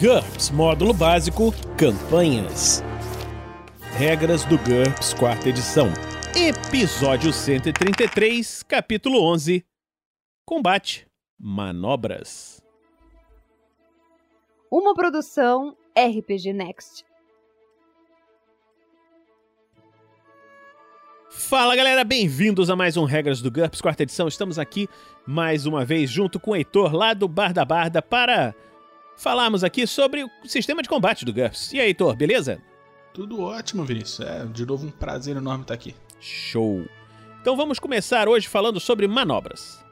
GURPS Módulo Básico Campanhas. Regras do GURPS Quarta Edição. Episódio 133, Capítulo 11 Combate Manobras. Uma produção RPG Next. Fala galera, bem-vindos a mais um Regras do GURPS Quarta Edição. Estamos aqui mais uma vez junto com o Heitor lá do Bar da Barda para falarmos aqui sobre o sistema de combate do GURPS. E aí, Heitor, beleza? Tudo ótimo, Vinícius. É, de novo um prazer enorme estar aqui. Show! Então vamos começar hoje falando sobre manobras.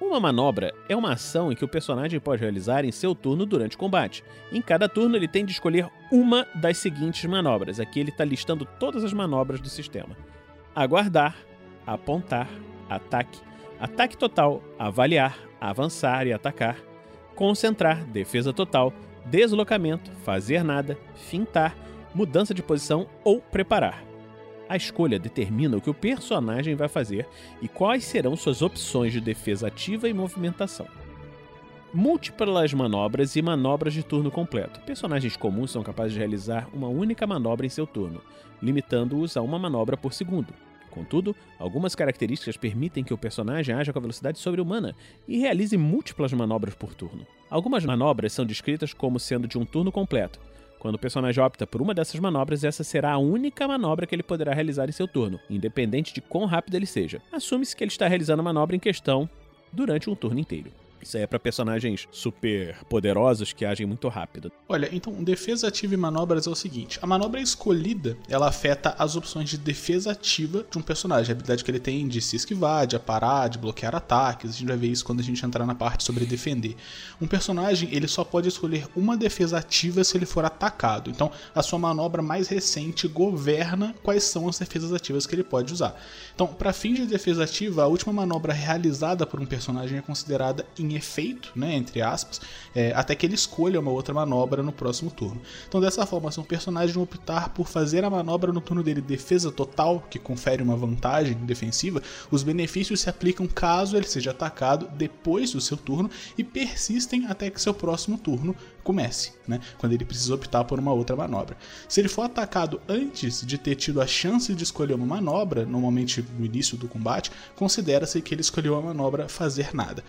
Uma manobra é uma ação em que o personagem pode realizar em seu turno durante o combate. Em cada turno ele tem de escolher uma das seguintes manobras. Aqui ele está listando todas as manobras do sistema: aguardar, apontar, ataque, ataque total, avaliar, avançar e atacar, concentrar, defesa total, deslocamento, fazer nada, fintar, mudança de posição ou preparar. A escolha determina o que o personagem vai fazer e quais serão suas opções de defesa ativa e movimentação. Múltiplas manobras e manobras de turno completo. Personagens comuns são capazes de realizar uma única manobra em seu turno, limitando-os a uma manobra por segundo. Contudo, algumas características permitem que o personagem haja com a velocidade sobre-humana e realize múltiplas manobras por turno. Algumas manobras são descritas como sendo de um turno completo. Quando o personagem opta por uma dessas manobras, essa será a única manobra que ele poderá realizar em seu turno, independente de quão rápido ele seja. Assume-se que ele está realizando a manobra em questão durante um turno inteiro. Isso aí é para personagens super poderosos que agem muito rápido. Olha, então defesa ativa e manobras é o seguinte: a manobra escolhida ela afeta as opções de defesa ativa de um personagem, a habilidade que ele tem de se esquivar, de aparar, de bloquear ataques. A gente vai ver isso quando a gente entrar na parte sobre defender. Um personagem ele só pode escolher uma defesa ativa se ele for atacado. Então a sua manobra mais recente governa quais são as defesas ativas que ele pode usar. Então, para fins de defesa ativa, a última manobra realizada por um personagem é considerada efeito, né, entre aspas, é, até que ele escolha uma outra manobra no próximo turno. Então, dessa forma, se um personagem optar por fazer a manobra no turno dele defesa total, que confere uma vantagem defensiva, os benefícios se aplicam caso ele seja atacado depois do seu turno e persistem até que seu próximo turno comece, né? Quando ele precisa optar por uma outra manobra. Se ele for atacado antes de ter tido a chance de escolher uma manobra, normalmente no início do combate, considera-se que ele escolheu a manobra fazer nada.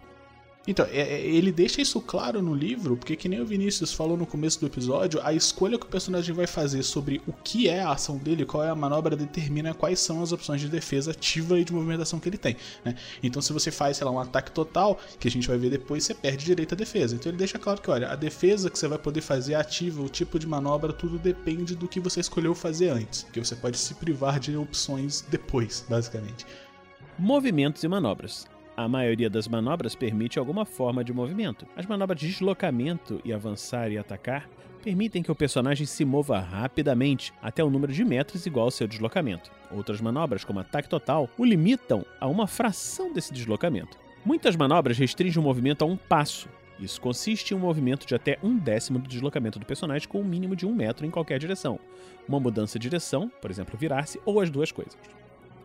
Então, é, é, ele deixa isso claro no livro, porque que nem o Vinícius falou no começo do episódio, a escolha que o personagem vai fazer sobre o que é a ação dele, qual é a manobra, determina quais são as opções de defesa ativa e de movimentação que ele tem. Né? Então, se você faz, sei lá, um ataque total, que a gente vai ver depois, você perde direito à defesa. Então, ele deixa claro que, olha, a defesa que você vai poder fazer ativa, o tipo de manobra, tudo depende do que você escolheu fazer antes, que você pode se privar de opções depois, basicamente. Movimentos e manobras. A maioria das manobras permite alguma forma de movimento. As manobras de deslocamento e avançar e atacar permitem que o personagem se mova rapidamente até o número de metros igual ao seu deslocamento. Outras manobras, como ataque total, o limitam a uma fração desse deslocamento. Muitas manobras restringem o movimento a um passo. Isso consiste em um movimento de até um décimo do deslocamento do personagem com um mínimo de um metro em qualquer direção. Uma mudança de direção, por exemplo, virar-se, ou as duas coisas.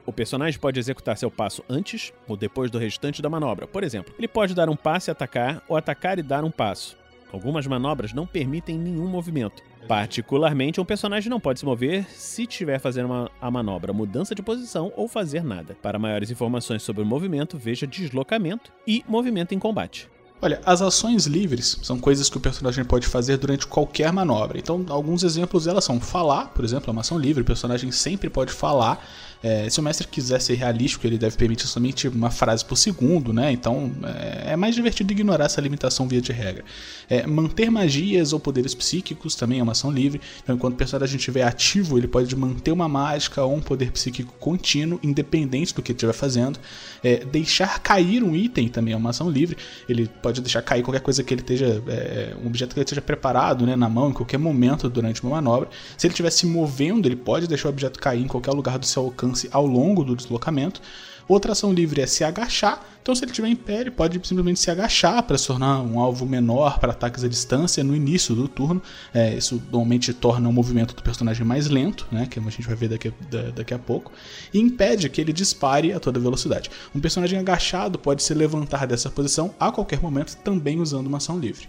O personagem pode executar seu passo antes ou depois do restante da manobra. Por exemplo, ele pode dar um passo e atacar, ou atacar e dar um passo. Algumas manobras não permitem nenhum movimento. Particularmente, um personagem não pode se mover se estiver fazendo uma, a manobra mudança de posição ou fazer nada. Para maiores informações sobre o movimento, veja deslocamento e movimento em combate. Olha, as ações livres são coisas que o personagem pode fazer durante qualquer manobra. Então, alguns exemplos delas são falar, por exemplo, é uma ação livre, o personagem sempre pode falar é, se o mestre quiser ser realístico, ele deve permitir somente uma frase por segundo, né? Então é, é mais divertido ignorar essa limitação via de regra. É, manter magias ou poderes psíquicos também é uma ação livre. Então, enquanto o personagem estiver ativo, ele pode manter uma mágica ou um poder psíquico contínuo, independente do que estiver fazendo. É, deixar cair um item também é uma ação livre. Ele pode deixar cair qualquer coisa que ele esteja. É, um objeto que ele esteja preparado né, na mão em qualquer momento durante uma manobra. Se ele estiver se movendo, ele pode deixar o objeto cair em qualquer lugar do seu alcance alcance ao longo do deslocamento. Outra ação livre é se agachar. Então, se ele estiver em pé, ele pode simplesmente se agachar para se tornar um alvo menor para ataques à distância no início do turno. É, isso normalmente torna o movimento do personagem mais lento, né, que a gente vai ver daqui, daqui a pouco, e impede que ele dispare a toda velocidade. Um personagem agachado pode se levantar dessa posição a qualquer momento, também usando uma ação livre.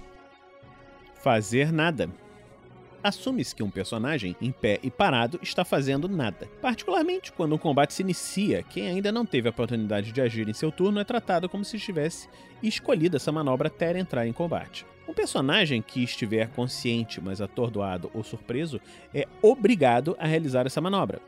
Fazer nada. Assume-se que um personagem em pé e parado está fazendo nada. Particularmente quando um combate se inicia, quem ainda não teve a oportunidade de agir em seu turno é tratado como se estivesse escolhido essa manobra até entrar em combate. Um personagem que estiver consciente, mas atordoado ou surpreso, é obrigado a realizar essa manobra.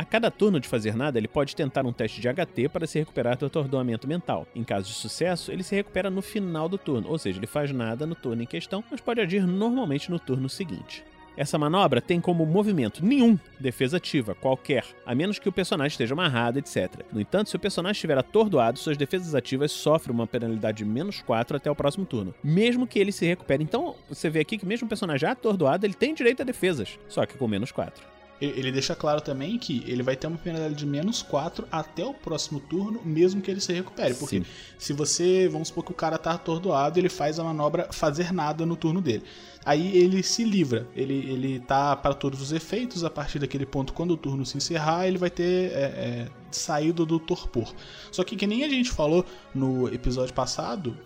A cada turno de fazer nada, ele pode tentar um teste de HT para se recuperar do atordoamento mental. Em caso de sucesso, ele se recupera no final do turno, ou seja, ele faz nada no turno em questão, mas pode agir normalmente no turno seguinte. Essa manobra tem como movimento nenhum defesa ativa, qualquer, a menos que o personagem esteja amarrado, etc. No entanto, se o personagem estiver atordoado, suas defesas ativas sofrem uma penalidade de menos 4 até o próximo turno, mesmo que ele se recupere. Então, você vê aqui que mesmo o personagem atordoado, ele tem direito a defesas, só que com menos 4. Ele deixa claro também que ele vai ter uma penalidade de menos 4 até o próximo turno, mesmo que ele se recupere. Porque Sim. se você, vamos supor que o cara tá atordoado, ele faz a manobra fazer nada no turno dele. Aí ele se livra, ele, ele tá para todos os efeitos, a partir daquele ponto, quando o turno se encerrar, ele vai ter é, é, saído do torpor. Só que, que nem a gente falou no episódio passado,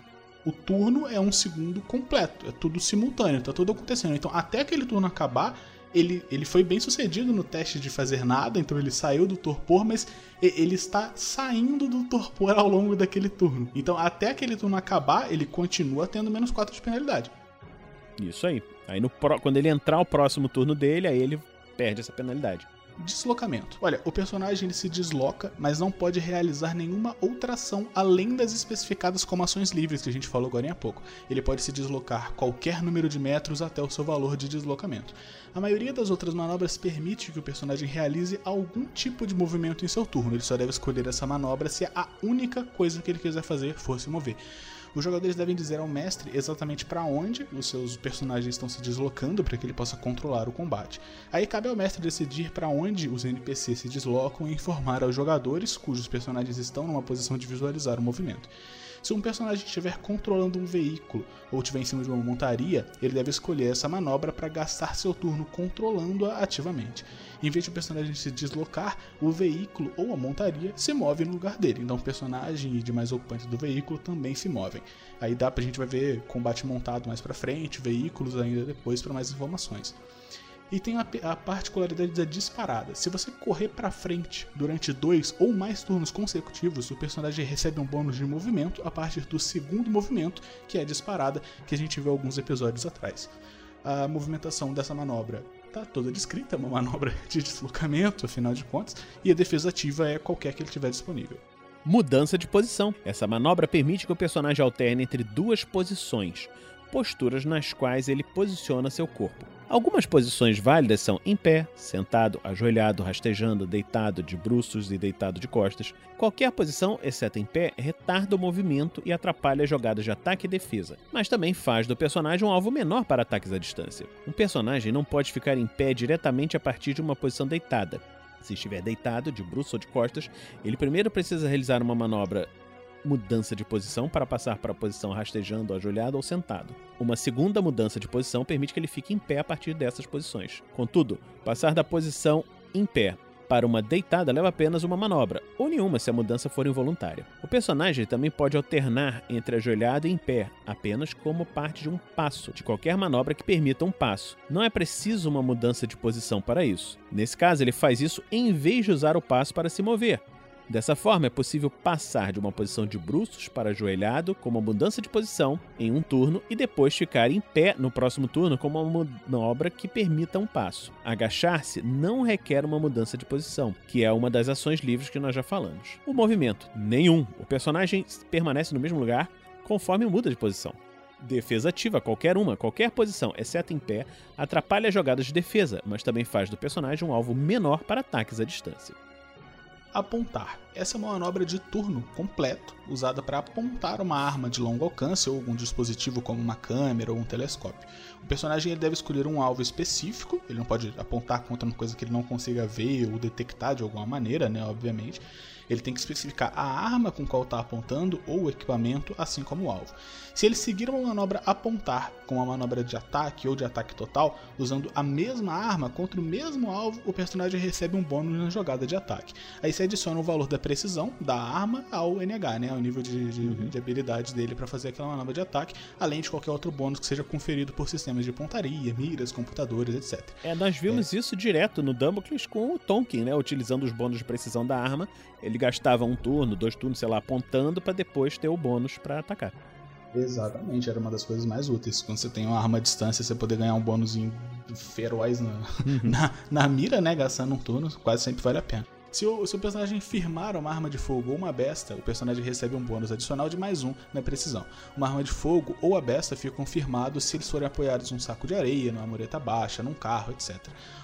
o turno é um segundo completo, é tudo simultâneo, tá tudo acontecendo. Então, até aquele turno acabar, ele, ele foi bem sucedido no teste de fazer nada, então ele saiu do torpor, mas ele está saindo do torpor ao longo daquele turno. Então, até aquele turno acabar, ele continua tendo menos 4 de penalidade. Isso aí. Aí no quando ele entrar o próximo turno dele, aí ele perde essa penalidade. Deslocamento. Olha, o personagem ele se desloca, mas não pode realizar nenhuma outra ação além das especificadas como ações livres que a gente falou agora há pouco. Ele pode se deslocar qualquer número de metros até o seu valor de deslocamento. A maioria das outras manobras permite que o personagem realize algum tipo de movimento em seu turno. Ele só deve escolher essa manobra se a única coisa que ele quiser fazer for se mover. Os jogadores devem dizer ao mestre exatamente para onde os seus personagens estão se deslocando para que ele possa controlar o combate. Aí cabe ao mestre decidir para onde os NPCs se deslocam e informar aos jogadores cujos personagens estão numa posição de visualizar o movimento. Se um personagem estiver controlando um veículo ou estiver em cima de uma montaria, ele deve escolher essa manobra para gastar seu turno controlando-a ativamente. Em vez de o personagem se deslocar, o veículo ou a montaria se move no lugar dele. Então o personagem e demais ocupantes do veículo também se movem. Aí dá pra gente vai ver combate montado mais para frente, veículos ainda depois para mais informações. E tem a, a, particularidade da disparada. Se você correr para frente durante dois ou mais turnos consecutivos, o personagem recebe um bônus de movimento a partir do segundo movimento, que é a disparada, que a gente viu alguns episódios atrás. A movimentação dessa manobra está toda descrita, é uma manobra de deslocamento, afinal de contas, e a defesa ativa é qualquer que ele tiver disponível. Mudança de posição. Essa manobra permite que o personagem alterne entre duas posições, posturas nas quais ele posiciona seu corpo. Algumas posições válidas são em pé, sentado, ajoelhado, rastejando, deitado, de bruços e deitado de costas. Qualquer posição, exceto em pé, retarda o movimento e atrapalha as jogadas de ataque e defesa, mas também faz do personagem um alvo menor para ataques à distância. Um personagem não pode ficar em pé diretamente a partir de uma posição deitada. Se estiver deitado, de bruços ou de costas, ele primeiro precisa realizar uma manobra mudança de posição para passar para a posição rastejando, ajoelhado ou sentado. Uma segunda mudança de posição permite que ele fique em pé a partir dessas posições. Contudo, passar da posição em pé para uma deitada leva apenas uma manobra, ou nenhuma se a mudança for involuntária. O personagem também pode alternar entre ajoelhado e em pé, apenas como parte de um passo, de qualquer manobra que permita um passo. Não é preciso uma mudança de posição para isso. Nesse caso, ele faz isso em vez de usar o passo para se mover, Dessa forma, é possível passar de uma posição de bruços para ajoelhado com uma mudança de posição em um turno e depois ficar em pé no próximo turno com uma manobra que permita um passo. Agachar-se não requer uma mudança de posição, que é uma das ações livres que nós já falamos. O movimento, nenhum. O personagem permanece no mesmo lugar conforme muda de posição. Defesa ativa, qualquer uma, qualquer posição, exceto em pé, atrapalha as jogadas de defesa, mas também faz do personagem um alvo menor para ataques à distância apontar. Essa é uma manobra de turno completo, usada para apontar uma arma de longo alcance ou algum dispositivo como uma câmera ou um telescópio. O personagem ele deve escolher um alvo específico, ele não pode apontar contra uma coisa que ele não consiga ver ou detectar de alguma maneira, né, obviamente. Ele tem que especificar a arma com qual está apontando ou o equipamento, assim como o alvo. Se ele seguir uma manobra apontar com a manobra de ataque ou de ataque total, usando a mesma arma contra o mesmo alvo, o personagem recebe um bônus na jogada de ataque. Aí se adiciona o valor da precisão da arma ao NH, né, ao nível de, de, uhum. de habilidade dele para fazer aquela manobra de ataque, além de qualquer outro bônus que seja conferido por sistemas de pontaria, miras, computadores, etc. É, nós vimos é. isso direto no Dumbleclass com o Tonkin, né, utilizando os bônus de precisão da arma. Ele gastava um turno, dois turnos, sei lá, apontando para depois ter o bônus para atacar. Exatamente, era uma das coisas mais úteis. Quando você tem uma arma à distância, você poder ganhar um bônus feroz na, na, na, mira, né? Gastando um turno, quase sempre vale a pena. Se o, se o personagem firmar uma arma de fogo ou uma besta, o personagem recebe um bônus adicional de mais um na precisão. Uma arma de fogo ou a besta ficam firmados se eles forem apoiados num saco de areia, numa mureta baixa, num carro, etc.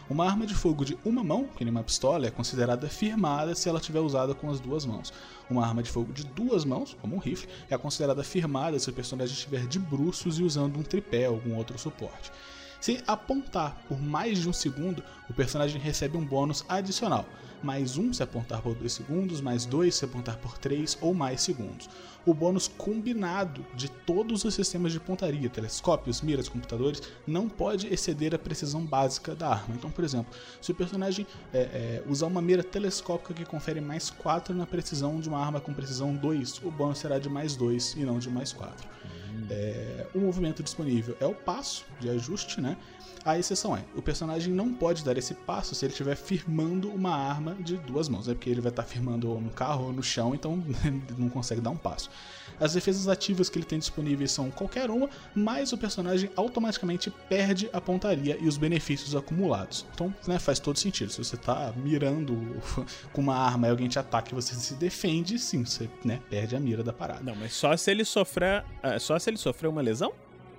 Uma arma de fogo de uma mão, que nem uma pistola, é considerada firmada se ela estiver usada com as duas mãos. Uma arma de fogo de duas mãos, como um rifle, é considerada firmada se o personagem estiver de bruços e usando um tripé ou algum outro suporte. Se apontar por mais de um segundo, o personagem recebe um bônus adicional mais 1 se apontar por 2 segundos, mais 2 se apontar por 3 ou mais segundos. O bônus combinado de todos os sistemas de pontaria, telescópios, miras, computadores, não pode exceder a precisão básica da arma. Então, por exemplo, se o personagem é, é, usar uma mira telescópica que confere mais 4 na precisão de uma arma com precisão 2, o bônus será de mais 2 e não de mais 4. É, o movimento disponível é o passo de ajuste, né? A exceção é, o personagem não pode dar esse passo se ele estiver firmando uma arma de duas mãos, é porque ele vai estar firmando no carro ou no chão, então não consegue dar um passo. As defesas ativas que ele tem disponíveis são qualquer uma, mas o personagem automaticamente perde a pontaria e os benefícios acumulados. Então, né, faz todo sentido. Se você está mirando com uma arma e alguém te ataca e você se defende, sim, você né, perde a mira da parada. Não, mas só se ele sofrer, é, só se ele sofrer uma lesão?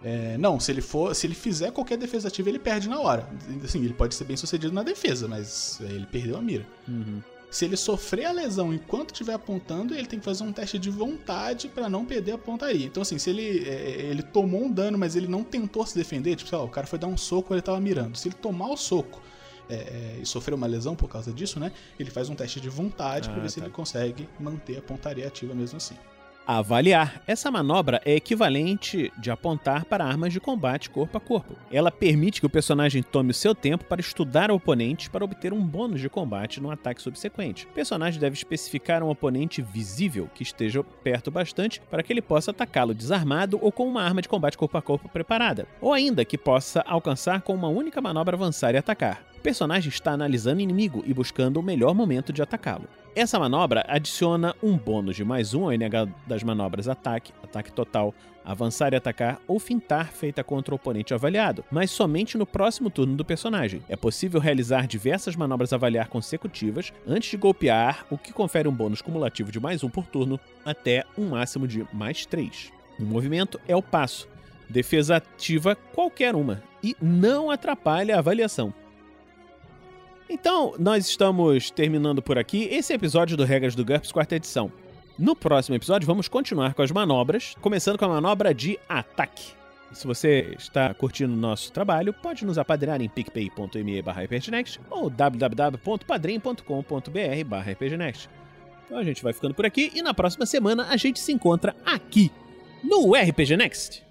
É, não, se ele for, se ele fizer qualquer defesa ativa, ele perde na hora. Assim, ele pode ser bem sucedido na defesa, mas ele perdeu a mira. Uhum. Se ele sofrer a lesão enquanto estiver apontando, ele tem que fazer um teste de vontade para não perder a pontaria. Então, assim, se ele, é, ele tomou um dano, mas ele não tentou se defender, tipo, sei lá, o cara foi dar um soco e ele tava mirando. Se ele tomar o soco é, é, e sofrer uma lesão por causa disso, né? Ele faz um teste de vontade ah, para ver tá. se ele consegue manter a pontaria ativa mesmo assim. Avaliar. Essa manobra é equivalente de apontar para armas de combate corpo a corpo. Ela permite que o personagem tome o seu tempo para estudar o oponente para obter um bônus de combate no ataque subsequente. O personagem deve especificar um oponente visível que esteja perto bastante para que ele possa atacá-lo desarmado ou com uma arma de combate corpo a corpo preparada, ou ainda que possa alcançar com uma única manobra avançar e atacar. O personagem está analisando o inimigo e buscando o melhor momento de atacá-lo. Essa manobra adiciona um bônus de mais um ao NH das manobras ataque, ataque total, avançar e atacar ou fintar feita contra o oponente avaliado, mas somente no próximo turno do personagem. É possível realizar diversas manobras avaliar consecutivas antes de golpear, o que confere um bônus cumulativo de mais um por turno até um máximo de mais três. O movimento é o passo. Defesa ativa qualquer uma e não atrapalha a avaliação. Então, nós estamos terminando por aqui esse episódio do Regras do GURPS, quarta edição. No próximo episódio, vamos continuar com as manobras, começando com a manobra de ataque. Se você está curtindo o nosso trabalho, pode nos apadrinhar em picpay.me ou www.padrim.com.br rpgnext. Então a gente vai ficando por aqui e na próxima semana a gente se encontra aqui no RPG Next.